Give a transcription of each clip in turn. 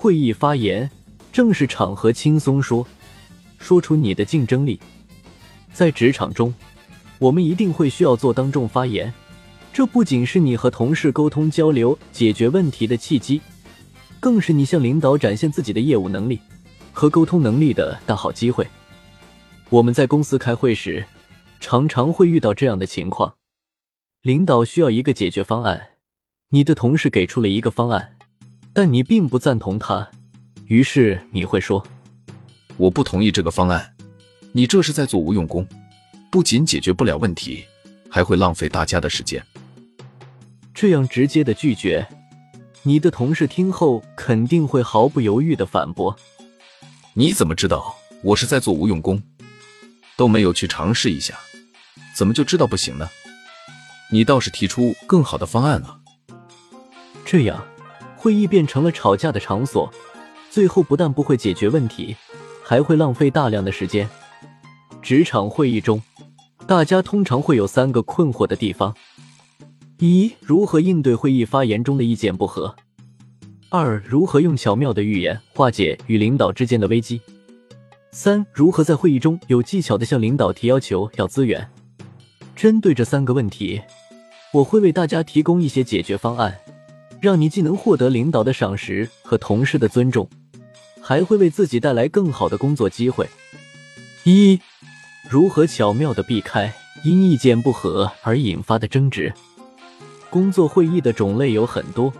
会议发言，正式场合轻松说，说出你的竞争力。在职场中，我们一定会需要做当众发言，这不仅是你和同事沟通交流、解决问题的契机，更是你向领导展现自己的业务能力和沟通能力的大好机会。我们在公司开会时，常常会遇到这样的情况：领导需要一个解决方案，你的同事给出了一个方案，但你并不赞同他，于是你会说：“我不同意这个方案。”你这是在做无用功，不仅解决不了问题，还会浪费大家的时间。这样直接的拒绝，你的同事听后肯定会毫不犹豫的反驳：“你怎么知道我是在做无用功？都没有去尝试一下，怎么就知道不行呢？你倒是提出更好的方案啊！”这样，会议变成了吵架的场所，最后不但不会解决问题，还会浪费大量的时间。职场会议中，大家通常会有三个困惑的地方：一、如何应对会议发言中的意见不合；二、如何用巧妙的语言化解与领导之间的危机；三、如何在会议中有技巧的向领导提要求要资源。针对这三个问题，我会为大家提供一些解决方案，让你既能获得领导的赏识和同事的尊重，还会为自己带来更好的工作机会。一如何巧妙的避开因意见不合而引发的争执？工作会议的种类有很多，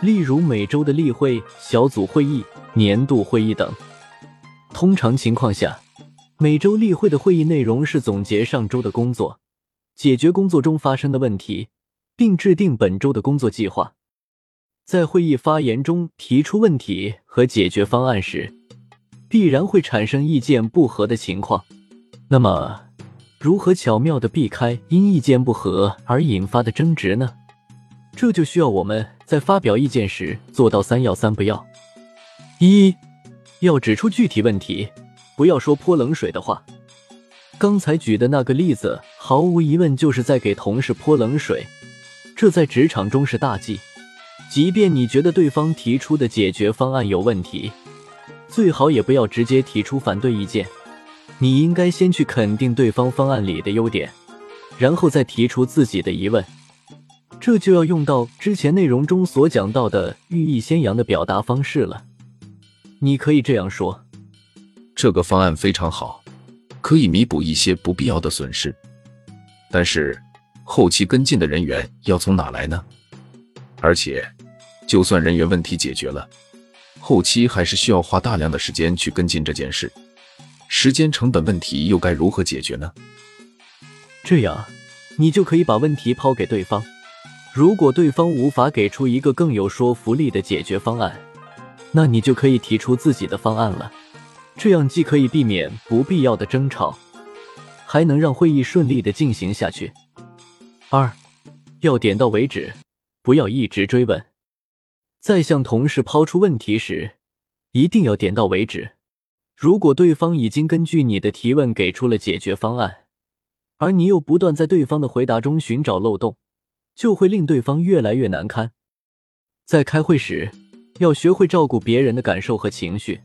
例如每周的例会、小组会议、年度会议等。通常情况下，每周例会的会议内容是总结上周的工作，解决工作中发生的问题，并制定本周的工作计划。在会议发言中提出问题和解决方案时，必然会产生意见不合的情况。那么，如何巧妙的避开因意见不合而引发的争执呢？这就需要我们在发表意见时做到三要三不要：一要指出具体问题，不要说泼冷水的话。刚才举的那个例子，毫无疑问就是在给同事泼冷水，这在职场中是大忌。即便你觉得对方提出的解决方案有问题，最好也不要直接提出反对意见。你应该先去肯定对方方案里的优点，然后再提出自己的疑问。这就要用到之前内容中所讲到的寓意先扬的表达方式了。你可以这样说：“这个方案非常好，可以弥补一些不必要的损失。但是，后期跟进的人员要从哪来呢？而且，就算人员问题解决了，后期还是需要花大量的时间去跟进这件事。”时间成本问题又该如何解决呢？这样，你就可以把问题抛给对方。如果对方无法给出一个更有说服力的解决方案，那你就可以提出自己的方案了。这样既可以避免不必要的争吵，还能让会议顺利的进行下去。二，要点到为止，不要一直追问。在向同事抛出问题时，一定要点到为止。如果对方已经根据你的提问给出了解决方案，而你又不断在对方的回答中寻找漏洞，就会令对方越来越难堪。在开会时，要学会照顾别人的感受和情绪。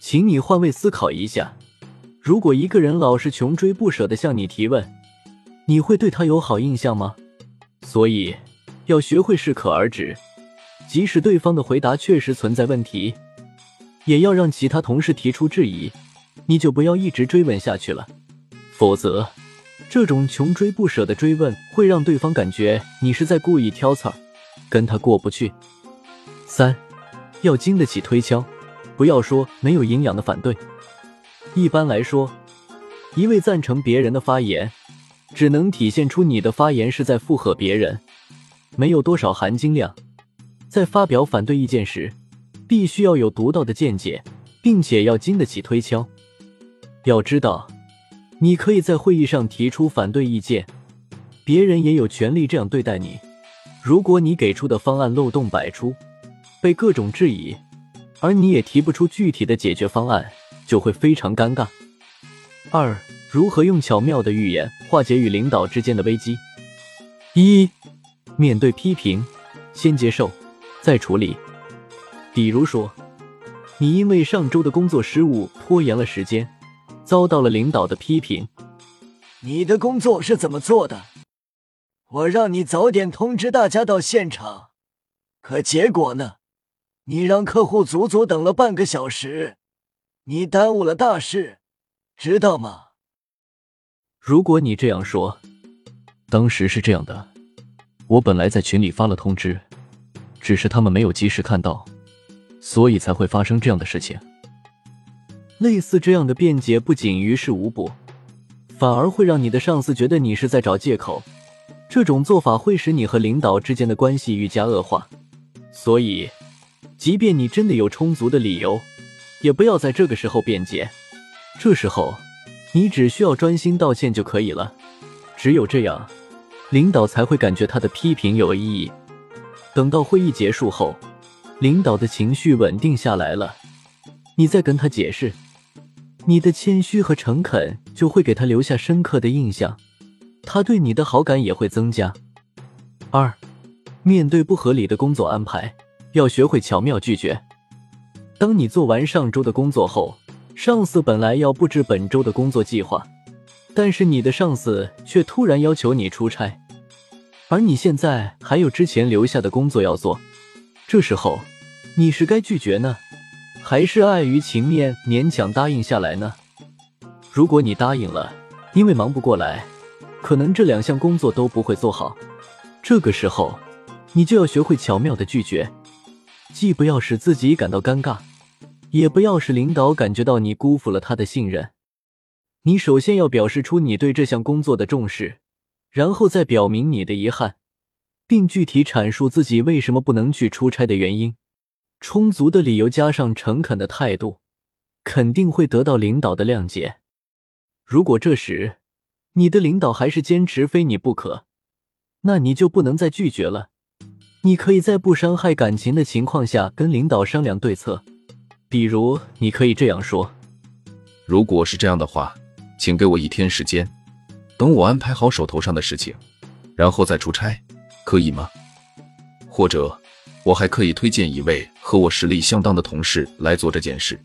请你换位思考一下，如果一个人老是穷追不舍的向你提问，你会对他有好印象吗？所以，要学会适可而止，即使对方的回答确实存在问题。也要让其他同事提出质疑，你就不要一直追问下去了，否则，这种穷追不舍的追问会让对方感觉你是在故意挑刺儿，跟他过不去。三，要经得起推敲，不要说没有营养的反对。一般来说，一味赞成别人的发言，只能体现出你的发言是在附和别人，没有多少含金量。在发表反对意见时，必须要有独到的见解，并且要经得起推敲。要知道，你可以在会议上提出反对意见，别人也有权利这样对待你。如果你给出的方案漏洞百出，被各种质疑，而你也提不出具体的解决方案，就会非常尴尬。二、如何用巧妙的语言化解与领导之间的危机？一、面对批评，先接受，再处理。比如说，你因为上周的工作失误拖延了时间，遭到了领导的批评。你的工作是怎么做的？我让你早点通知大家到现场，可结果呢？你让客户足足等了半个小时，你耽误了大事，知道吗？如果你这样说，当时是这样的，我本来在群里发了通知，只是他们没有及时看到，所以才会发生这样的事情。类似这样的辩解不仅于事无补，反而会让你的上司觉得你是在找借口。这种做法会使你和领导之间的关系愈加恶化。所以，即便你真的有充足的理由，也不要在这个时候辩解。这时候。你只需要专心道歉就可以了，只有这样，领导才会感觉他的批评有意义。等到会议结束后，领导的情绪稳定下来了，你再跟他解释，你的谦虚和诚恳就会给他留下深刻的印象，他对你的好感也会增加。二，面对不合理的工作安排，要学会巧妙拒绝。当你做完上周的工作后。上司本来要布置本周的工作计划，但是你的上司却突然要求你出差，而你现在还有之前留下的工作要做。这时候，你是该拒绝呢，还是碍于情面勉强答应下来呢？如果你答应了，因为忙不过来，可能这两项工作都不会做好。这个时候，你就要学会巧妙的拒绝，既不要使自己感到尴尬。也不要使领导感觉到你辜负了他的信任。你首先要表示出你对这项工作的重视，然后再表明你的遗憾，并具体阐述自己为什么不能去出差的原因。充足的理由加上诚恳的态度，肯定会得到领导的谅解。如果这时你的领导还是坚持非你不可，那你就不能再拒绝了。你可以在不伤害感情的情况下跟领导商量对策。比如，你可以这样说：“如果是这样的话，请给我一天时间，等我安排好手头上的事情，然后再出差，可以吗？或者，我还可以推荐一位和我实力相当的同事来做这件事。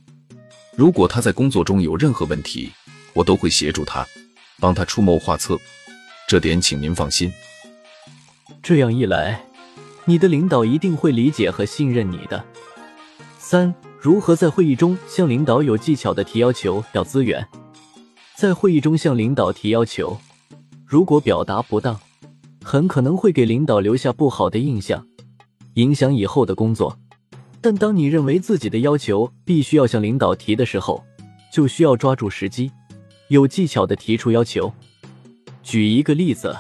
如果他在工作中有任何问题，我都会协助他，帮他出谋划策。这点请您放心。这样一来，你的领导一定会理解和信任你的。”三。如何在会议中向领导有技巧的提要求、要资源？在会议中向领导提要求，如果表达不当，很可能会给领导留下不好的印象，影响以后的工作。但当你认为自己的要求必须要向领导提的时候，就需要抓住时机，有技巧的提出要求。举一个例子，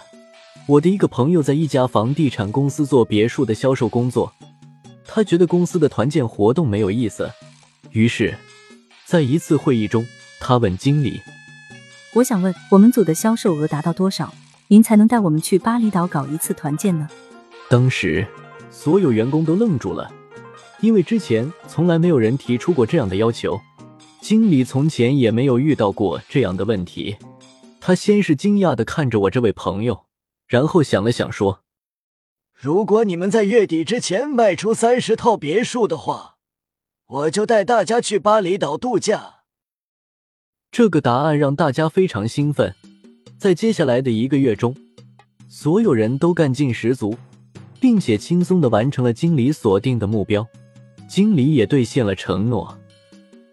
我的一个朋友在一家房地产公司做别墅的销售工作。他觉得公司的团建活动没有意思，于是，在一次会议中，他问经理：“我想问，我们组的销售额达到多少，您才能带我们去巴厘岛搞一次团建呢？”当时，所有员工都愣住了，因为之前从来没有人提出过这样的要求，经理从前也没有遇到过这样的问题。他先是惊讶的看着我这位朋友，然后想了想说。如果你们在月底之前卖出三十套别墅的话，我就带大家去巴厘岛度假。这个答案让大家非常兴奋。在接下来的一个月中，所有人都干劲十足，并且轻松的完成了经理锁定的目标。经理也兑现了承诺，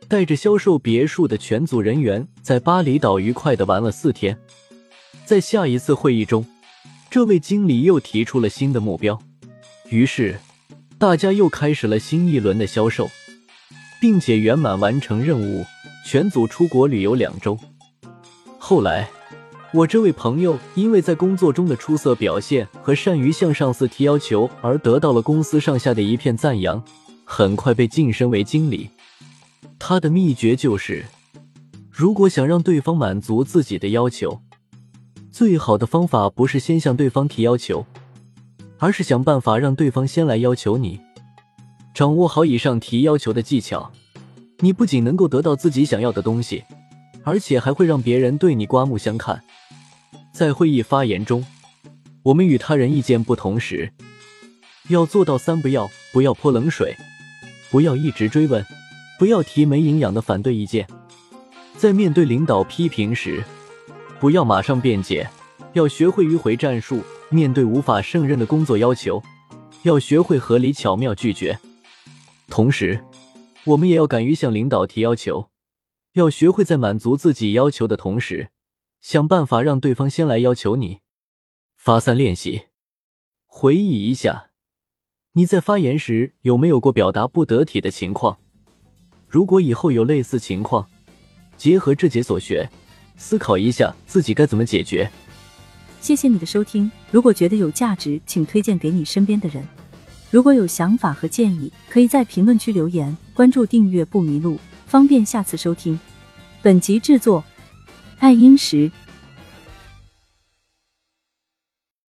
带着销售别墅的全组人员在巴厘岛愉快的玩了四天。在下一次会议中。这位经理又提出了新的目标，于是大家又开始了新一轮的销售，并且圆满完成任务，全组出国旅游两周。后来，我这位朋友因为在工作中的出色表现和善于向上司提要求而得到了公司上下的一片赞扬，很快被晋升为经理。他的秘诀就是，如果想让对方满足自己的要求。最好的方法不是先向对方提要求，而是想办法让对方先来要求你。掌握好以上提要求的技巧，你不仅能够得到自己想要的东西，而且还会让别人对你刮目相看。在会议发言中，我们与他人意见不同时，要做到三不要：不要泼冷水，不要一直追问，不要提没营养的反对意见。在面对领导批评时，不要马上辩解，要学会迂回战术。面对无法胜任的工作要求，要学会合理巧妙拒绝。同时，我们也要敢于向领导提要求，要学会在满足自己要求的同时，想办法让对方先来要求你。发散练习，回忆一下，你在发言时有没有过表达不得体的情况？如果以后有类似情况，结合这节所学，思考一下自己该怎么解决。谢谢你的收听，如果觉得有价值，请推荐给你身边的人。如果有想法和建议，可以在评论区留言。关注订阅不迷路，方便下次收听。本集制作：爱英石。